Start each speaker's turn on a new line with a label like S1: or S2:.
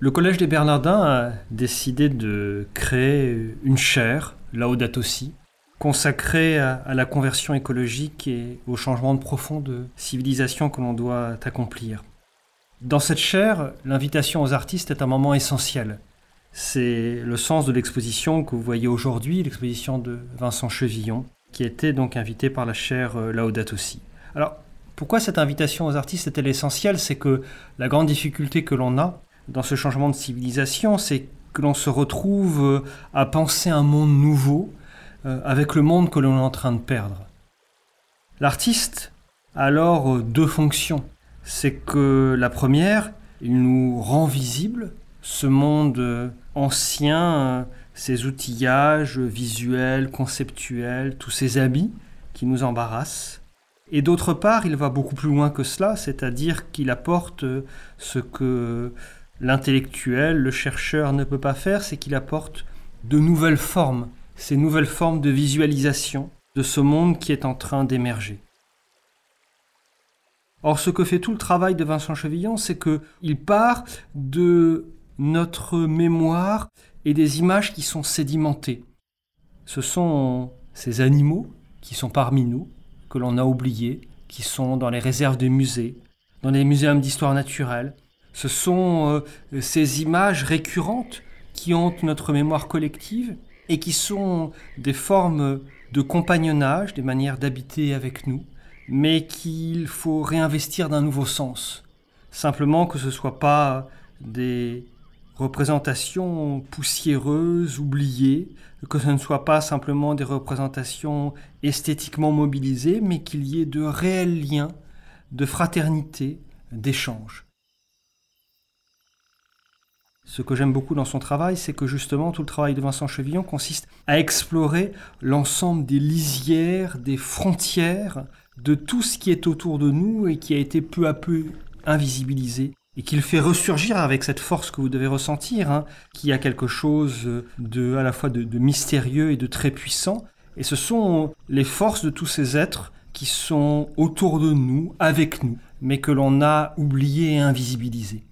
S1: Le Collège des Bernardins a décidé de créer une chaire, Laudato Si, consacrée à, la conversion écologique et au changement de profond de civilisation que l'on doit accomplir. Dans cette chaire, l'invitation aux artistes est un moment essentiel. C'est le sens de l'exposition que vous voyez aujourd'hui, l'exposition de Vincent Chevillon, qui était donc invité par la chaire euh, Laudato Si. Alors, pourquoi cette invitation aux artistes est-elle essentielle? C'est que la grande difficulté que l'on a dans ce changement de civilisation, c'est que l'on se retrouve euh, à penser un monde nouveau euh, avec le monde que l'on est en train de perdre. L'artiste a alors deux fonctions c'est que la première, il nous rend visible ce monde ancien, ces outillages visuels, conceptuels, tous ces habits qui nous embarrassent. Et d'autre part, il va beaucoup plus loin que cela, c'est-à-dire qu'il apporte ce que l'intellectuel, le chercheur ne peut pas faire, c'est qu'il apporte de nouvelles formes, ces nouvelles formes de visualisation de ce monde qui est en train d'émerger. Or, ce que fait tout le travail de Vincent Chevillon, c'est qu'il part de notre mémoire et des images qui sont sédimentées. Ce sont ces animaux qui sont parmi nous, que l'on a oubliés, qui sont dans les réserves des musées, dans les muséums d'histoire naturelle. Ce sont euh, ces images récurrentes qui hantent notre mémoire collective et qui sont des formes de compagnonnage, des manières d'habiter avec nous mais qu'il faut réinvestir d'un nouveau sens. Simplement que ce ne soit pas des représentations poussiéreuses, oubliées, que ce ne soit pas simplement des représentations esthétiquement mobilisées, mais qu'il y ait de réels liens de fraternité, d'échange. Ce que j'aime beaucoup dans son travail, c'est que justement tout le travail de Vincent Chevillon consiste à explorer l'ensemble des lisières, des frontières de tout ce qui est autour de nous et qui a été peu à peu invisibilisé et qu'il fait ressurgir avec cette force que vous devez ressentir, hein, qui a quelque chose de à la fois de, de mystérieux et de très puissant. Et ce sont les forces de tous ces êtres qui sont autour de nous, avec nous, mais que l'on a oubliés et invisibilisés.